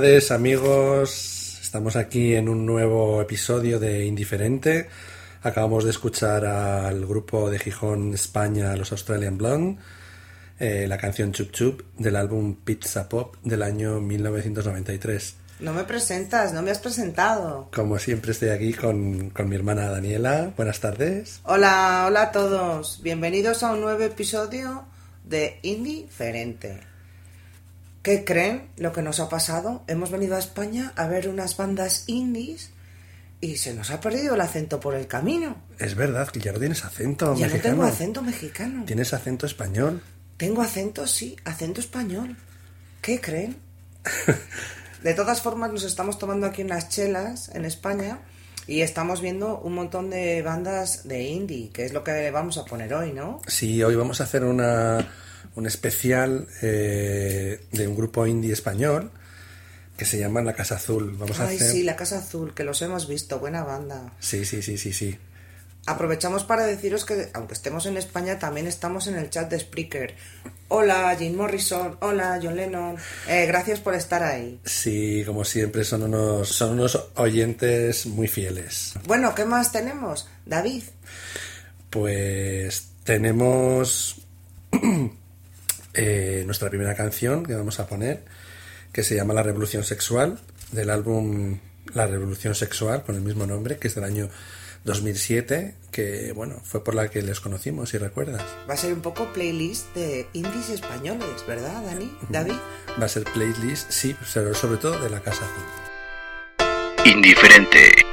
Tardes amigos, estamos aquí en un nuevo episodio de Indiferente. Acabamos de escuchar al grupo de Gijón, España, los Australian Blonde, eh, la canción Chup Chup del álbum Pizza Pop del año 1993. No me presentas, no me has presentado. Como siempre estoy aquí con, con mi hermana Daniela. Buenas tardes. Hola, hola a todos. Bienvenidos a un nuevo episodio de Indiferente. ¿Qué creen lo que nos ha pasado? Hemos venido a España a ver unas bandas indies y se nos ha perdido el acento por el camino. Es verdad que ya no tienes acento ya no tengo acento mexicano. Tienes acento español. Tengo acento, sí, acento español. ¿Qué creen? De todas formas, nos estamos tomando aquí unas chelas en España y estamos viendo un montón de bandas de indie, que es lo que vamos a poner hoy, ¿no? Sí, hoy vamos a hacer una, un especial eh, de un grupo indie español que se llama La Casa Azul. Vamos a Ay, hacer... sí, La Casa Azul, que los hemos visto, buena banda. sí, sí, sí, sí, sí. Aprovechamos para deciros que, aunque estemos en España, también estamos en el chat de Spreaker. Hola, Jim Morrison. Hola, John Lennon. Eh, gracias por estar ahí. Sí, como siempre, son unos, son unos oyentes muy fieles. Bueno, ¿qué más tenemos? David. Pues tenemos eh, nuestra primera canción que vamos a poner, que se llama La Revolución Sexual, del álbum La Revolución Sexual, con el mismo nombre, que es del año 2007, que bueno, fue por la que les conocimos, si recuerdas. Va a ser un poco playlist de indies españoles, ¿verdad, Dani? David. Va a ser playlist, sí, pero sobre todo de la Casa Azul. Indiferente.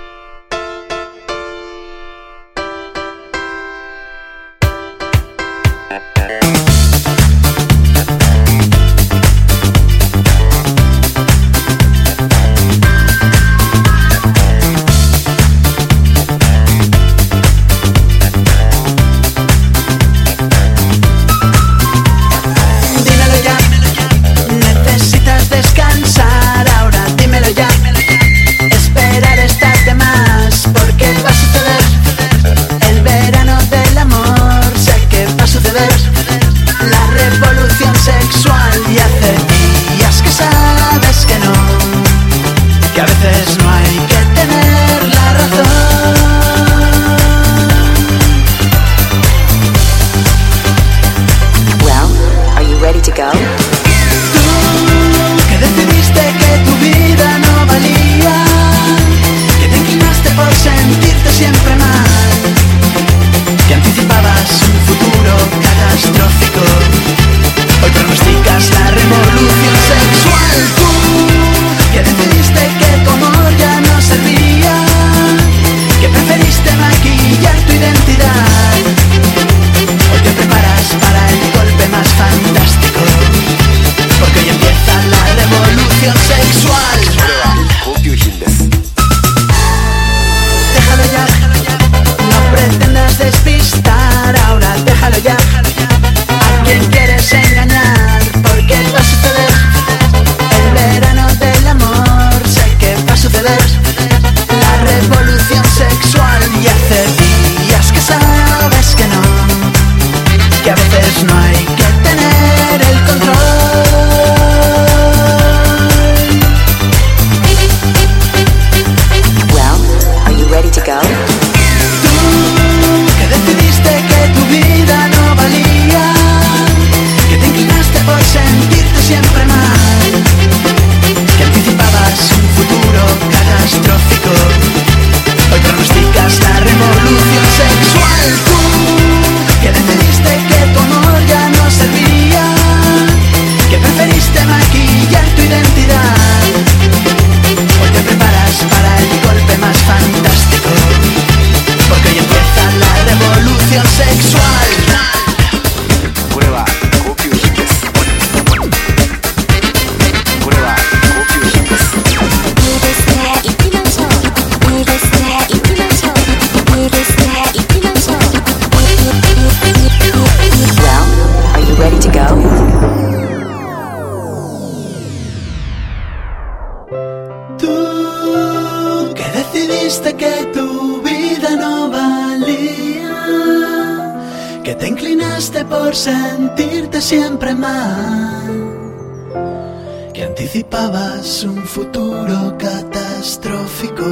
Anticipabas un futuro catastrófico.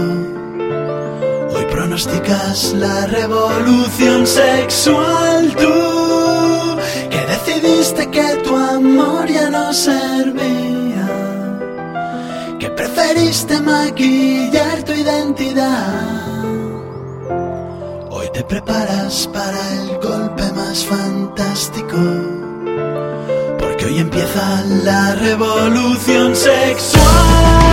Hoy pronosticas la revolución sexual. Tú que decidiste que tu amor ya no servía que preferiste maquillar tu identidad. Hoy te preparas para el golpe más fantástico, hoy empieza la revolución sexual.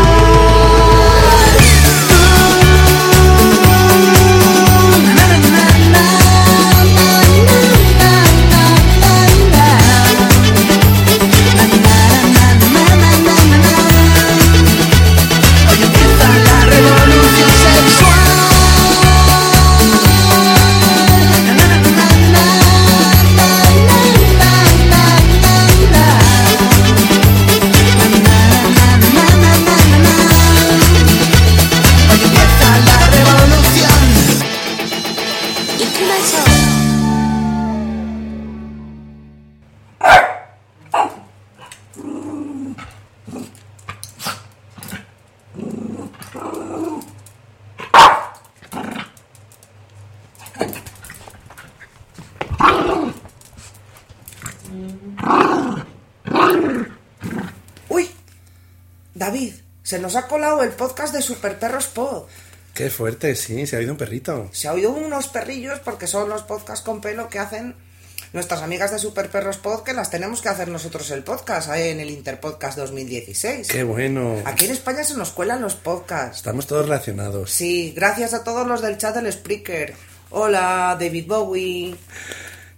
David, se nos ha colado el podcast de Super Perros Pod. Qué fuerte, sí, se ha oído un perrito. Se ha oído unos perrillos porque son los podcasts con pelo que hacen nuestras amigas de Super Perros Pod que las tenemos que hacer nosotros el podcast ahí en el Interpodcast 2016. Qué bueno. Aquí en España se nos cuelan los podcasts. Estamos todos relacionados. Sí, gracias a todos los del chat del Spreaker. Hola, David Bowie.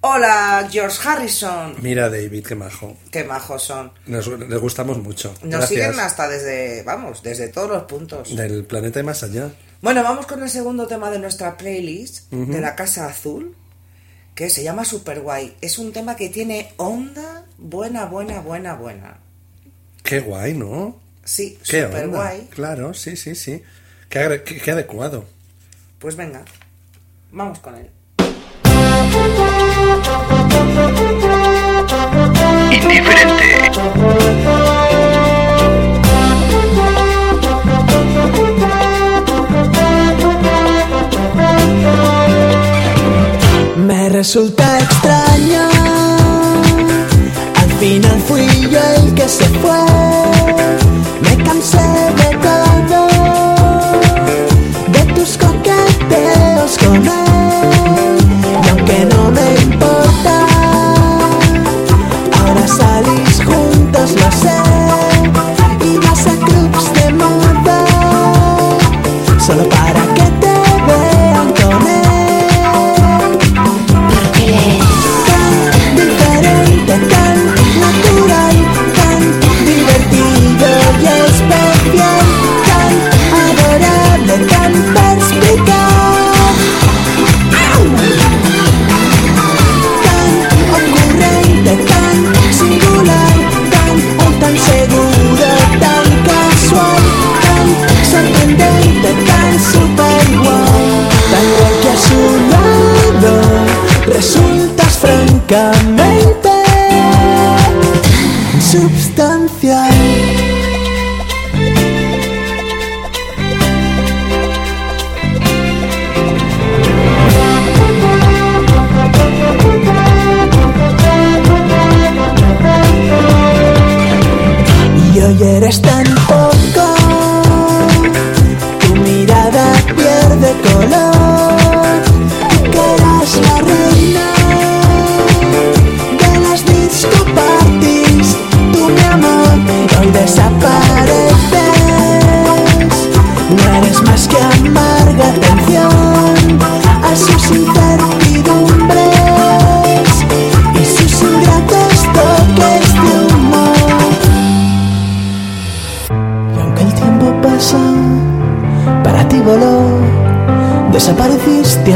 Hola, George Harrison. Mira, David, qué majo. Qué majos son. Nos, les gustamos mucho. Nos Gracias. siguen hasta desde, vamos, desde todos los puntos. Del planeta y más allá. Bueno, vamos con el segundo tema de nuestra playlist de la Casa Azul, que se llama Super Guay. Es un tema que tiene onda buena, buena, buena, buena. Qué guay, ¿no? Sí, Qué super onda. guay. Claro, sí, sí, sí. Qué- qué adecuado. Pues venga, vamos con él. Indiferente. Me resulta extraño. Al final fui yo el que se fue. Me cansé de todo, de tus coqueteos con él.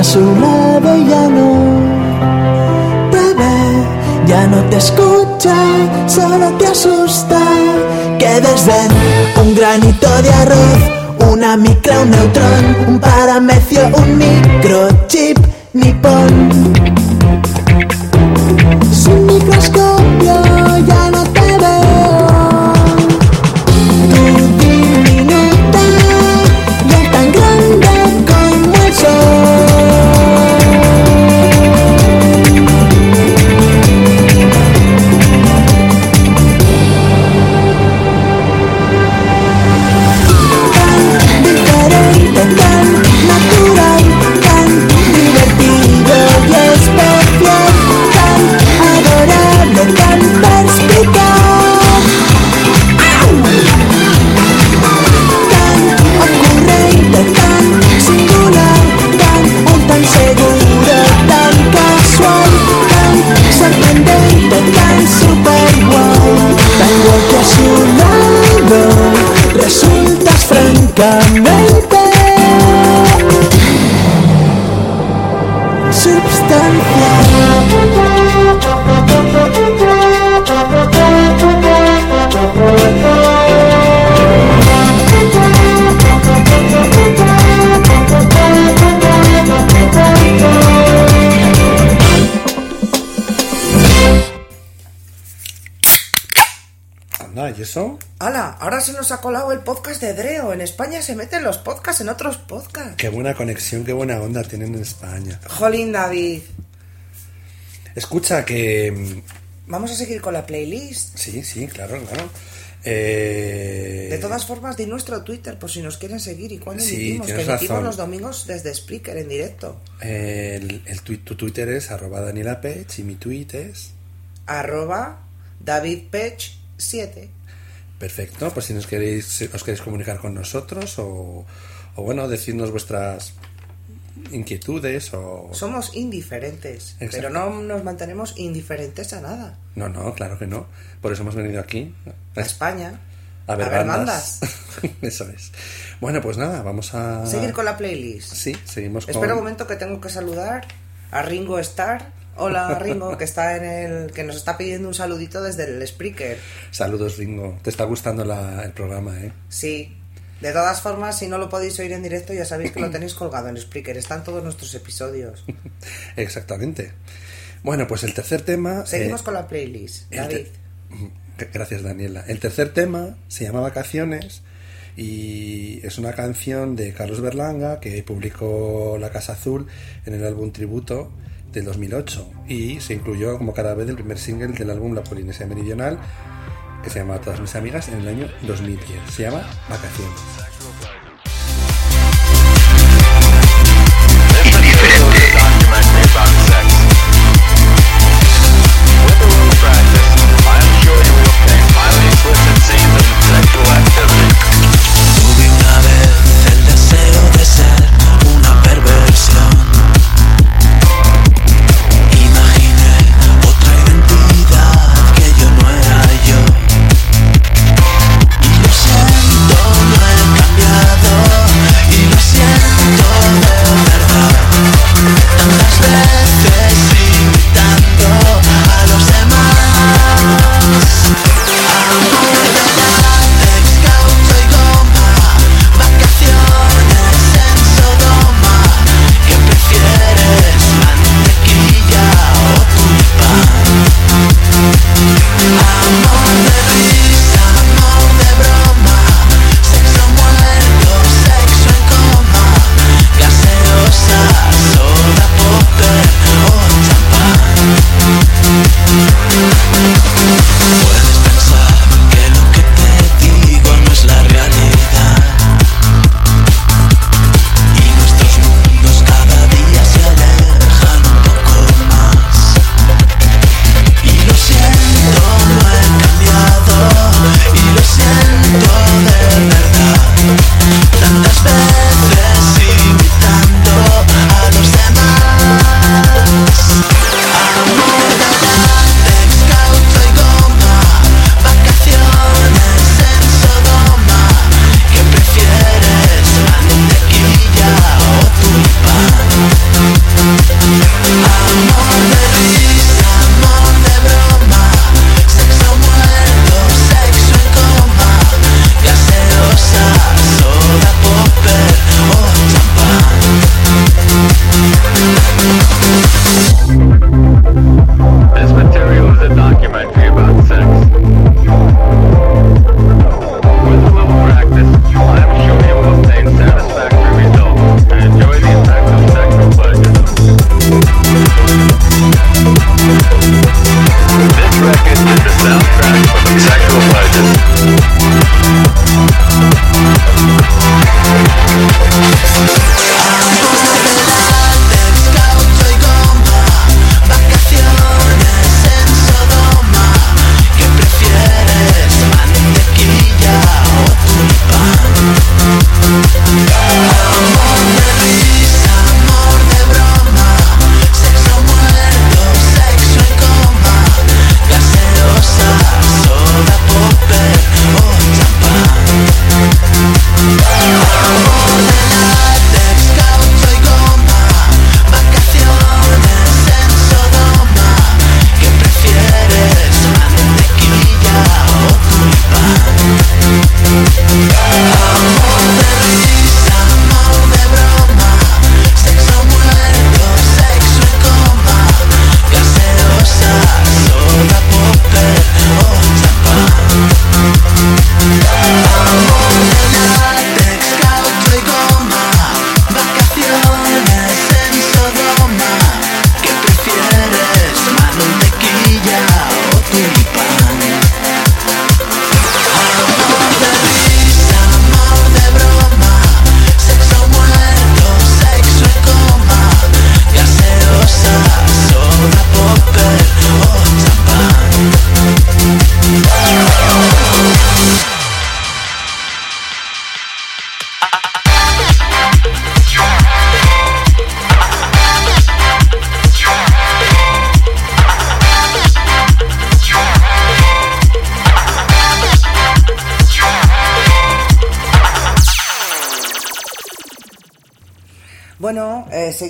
Su lado ya no te ve, ya no te escucha, solo te asusta. Que desdén, un granito de arroz, una micra, un neutrón, un paramecio, un microchip nipón. El podcast de Dreo. En España se meten los podcasts en otros podcasts. Qué buena conexión, qué buena onda tienen en España. Jolín, David. Escucha que... mm, Vamos a seguir con la playlist. Sí, sí, claro, claro. Eh, De todas formas, di nuestro Twitter por si nos quieren seguir y cuándo Sí, emitimos. Que emitimos razón. los domingos desde Spreaker en directo. El, tu Twitter es arroba Daniela Pech y mi tweet es... Arroba DavidPech7. Perfecto, pues si nos queréis, os queréis comunicar con nosotros o, o bueno, decirnos vuestras inquietudes o... Somos indiferentes, Exacto. pero no nos mantenemos indiferentes a nada. No, no, claro que no. Por eso hemos venido aquí. A España. A ver, a ver bandas. eso es. Bueno, pues nada, vamos a... Seguir con la playlist. Sí, seguimos con... Espera un momento que tengo que saludar a Ringo Starr. Hola Ringo, que está en el. que nos está pidiendo un saludito desde el Spreaker. Saludos, Ringo. Te está gustando la- el programa, ¿eh? Sí. De todas formas, si no lo podéis oír en directo, ya sabéis que lo tenéis colgado en Spreaker. Están todos nuestros episodios. Exactamente. Bueno, pues el tercer tema... Seguimos eh, con la playlist. David. Gracias, Daniela. El tercer tema se llama Vacaciones y es una canción de Carlos Berlanga que publicó La Casa Azul en el álbum tributo del 2008 y se incluyó como cada vez del primer single del álbum La Polinesia Meridional que se llama Todas mis amigas en el año 2010. Se llama Vacaciones.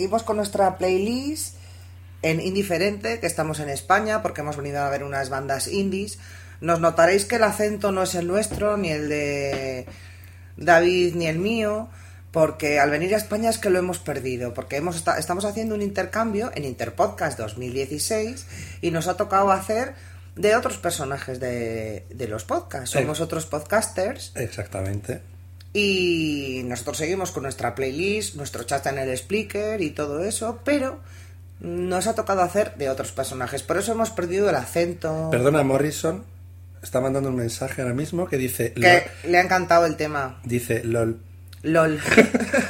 seguimos con nuestra playlist en Indiferente, que estamos en España porque hemos venido a ver unas bandas indies. Nos notaréis que el acento no es el nuestro, ni el de David, ni el mío, porque al venir a España es que lo hemos perdido, porque hemos estamos haciendo un intercambio en Interpodcast 2016 y nos ha tocado hacer de otros personajes de, los podcasts. Somos otros podcasters. Exactamente. Y nosotros seguimos con nuestra playlist, nuestro chat en el Splicker y todo eso, pero nos ha tocado hacer de otros personajes. Por eso hemos perdido el acento. Perdona, Morrison está mandando un mensaje ahora mismo que dice... Que le ha encantado el tema. Dice, lol. Lol.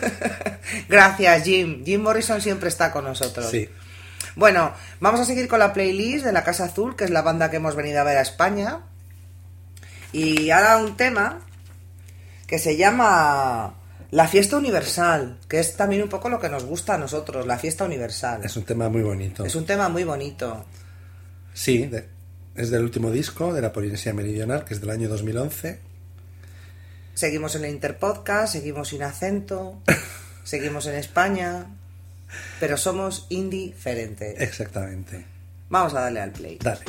Gracias, Jim. Jim Morrison siempre está con nosotros. Sí. Bueno, vamos a seguir con la playlist de La Casa Azul, que es la banda que hemos venido a ver a España. Y ahora un tema que se llama La Fiesta Universal, que es también un poco lo que nos gusta a nosotros, la Fiesta Universal. Es un tema muy bonito. Es un tema muy bonito. Sí, de- es del último disco de la Polinesia Meridional, que es del año 2011. Seguimos en el Interpodcast, seguimos sin acento, seguimos en España, pero somos indiferentes. Exactamente. Vamos a darle al play. Dale.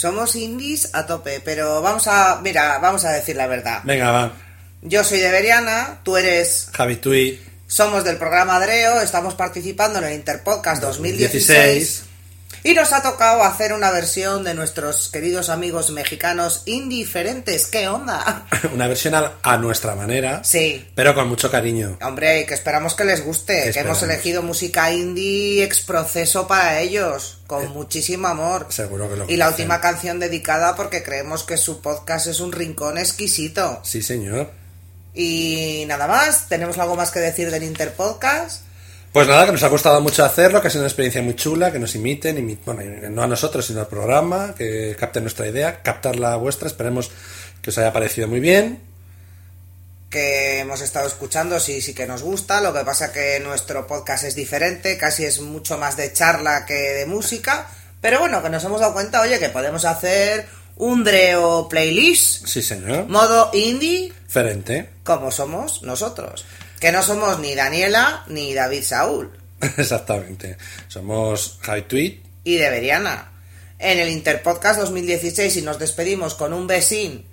Somos indies a tope, pero vamos a, mira, vamos a decir la verdad. Venga, va. Yo soy de Beriana, tú eres, Javi Tui. somos del programa Adreo, estamos participando en el Interpodcast 2016. 2016. Y nos ha tocado hacer una versión de nuestros queridos amigos mexicanos indiferentes. ¿Qué onda? Una versión a, nuestra manera, Sí. pero con mucho cariño. Hombre, que esperamos que les guste, que hemos elegido música indie ex proceso para ellos, con muchísimo amor. Seguro que lo Y la última canción dedicada porque creemos que su podcast es un rincón exquisito. Sí, señor. Y nada más, ¿tenemos algo más que decir del Interpodcast? Pues nada, que nos ha gustado mucho hacerlo, que ha sido una experiencia muy chula, que nos imiten, bueno, no a nosotros, sino al programa, que capten nuestra idea, captar la vuestra, esperemos que os haya parecido muy bien. que hemos estado escuchando, sí, sí que nos gusta. Lo que pasa que nuestro podcast es diferente, casi es mucho más de charla que de música. Pero bueno, que nos hemos dado cuenta, oye, que podemos hacer un Dreo playlist, Sí, señor. modo indie, Diferente. como somos nosotros. Que no somos ni Daniela ni David Saúl. Exactamente. Somos High Tweet. Y Deberiana. En el Interpodcast 2016 y nos despedimos con un besín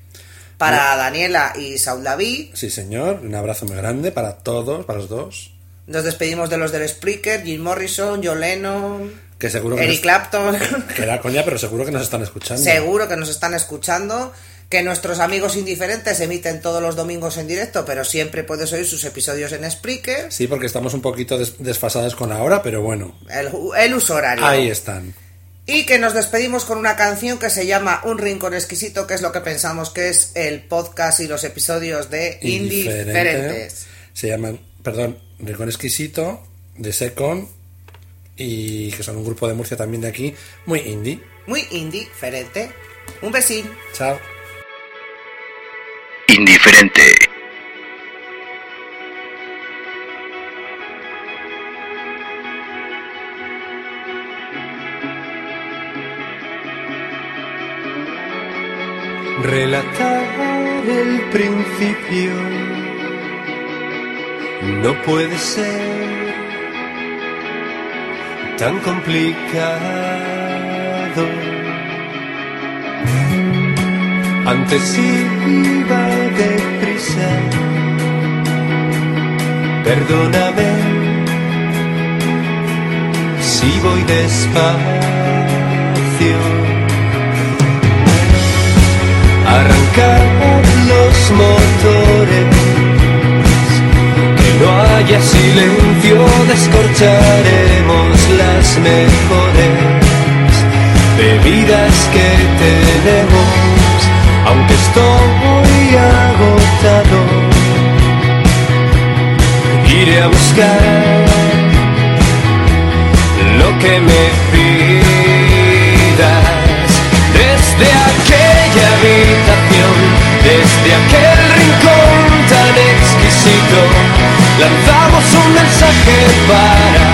para Daniela y Saúl David. Sí, señor. Un abrazo muy grande para todos, para los dos. Nos despedimos de los del Spreaker, Jim Morrison, John Lennon, Que seguro que, Eric Clapton. que era coña, pero seguro que nos están escuchando. Seguro que nos están escuchando. Que nuestros amigos indiferentes emiten todos los domingos en directo, pero siempre puedes oír sus episodios en Spreaker. Sí, porque estamos un poquito des- desfasados con la hora, pero bueno, El, el uso horario. ahí están. Y que nos despedimos con una canción que se llama Un Rincón Exquisito, que es lo que pensamos que es el podcast y los episodios de Indiferente. Indiferentes. Se llaman, perdón, Rincón Exquisito, de Secon, y que son un grupo de Murcia también de aquí, muy indie. Muy indiferente. Un besín. Chao. Indiferente. Relatar el principio no puede ser tan complicado. Antes iba deprisa, perdóname si voy despacio. Arrancar los motores, que no haya silencio, descorcharemos las mejores bebidas que tenemos, aunque estoy agotado, iré a buscar lo que me pidas desde aquella habitación, desde aquel rincón tan exquisito. Lanzamos un mensaje para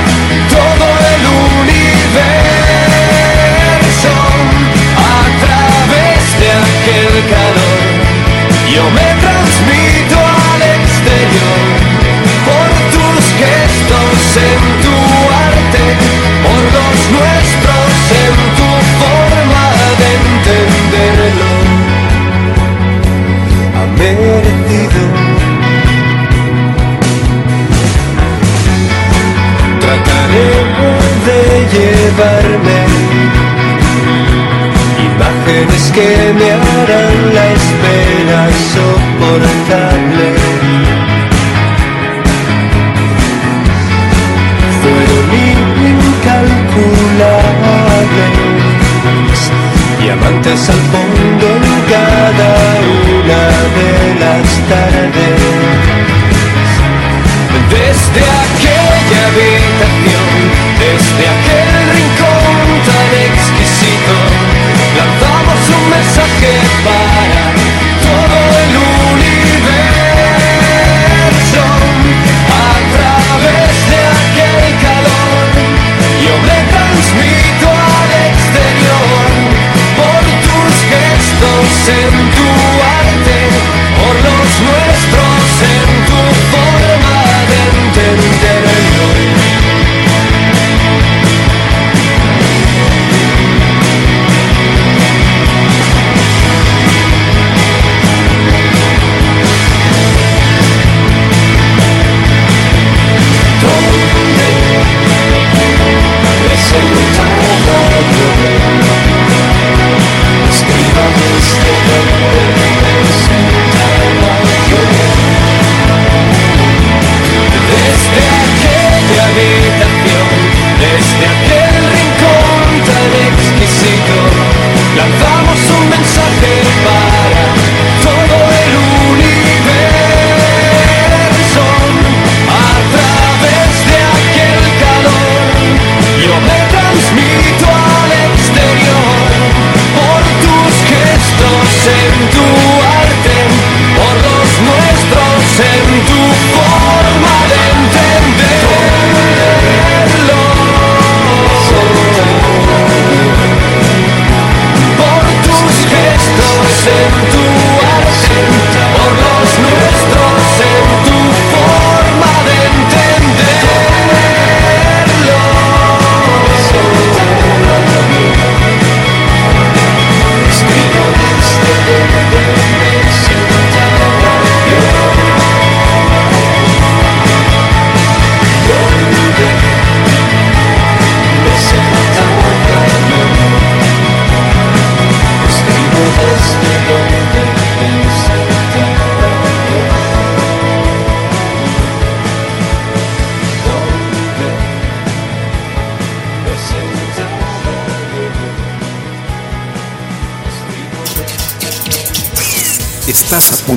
Yo me transmito al exterior por tus gestos en tu arte, por los nuestros en tu forma de entenderlo. Ha merecido. Trataré de llevarme que me harán la espera soportable. fueron incalculables diamantes al fondo en cada una de las tardes desde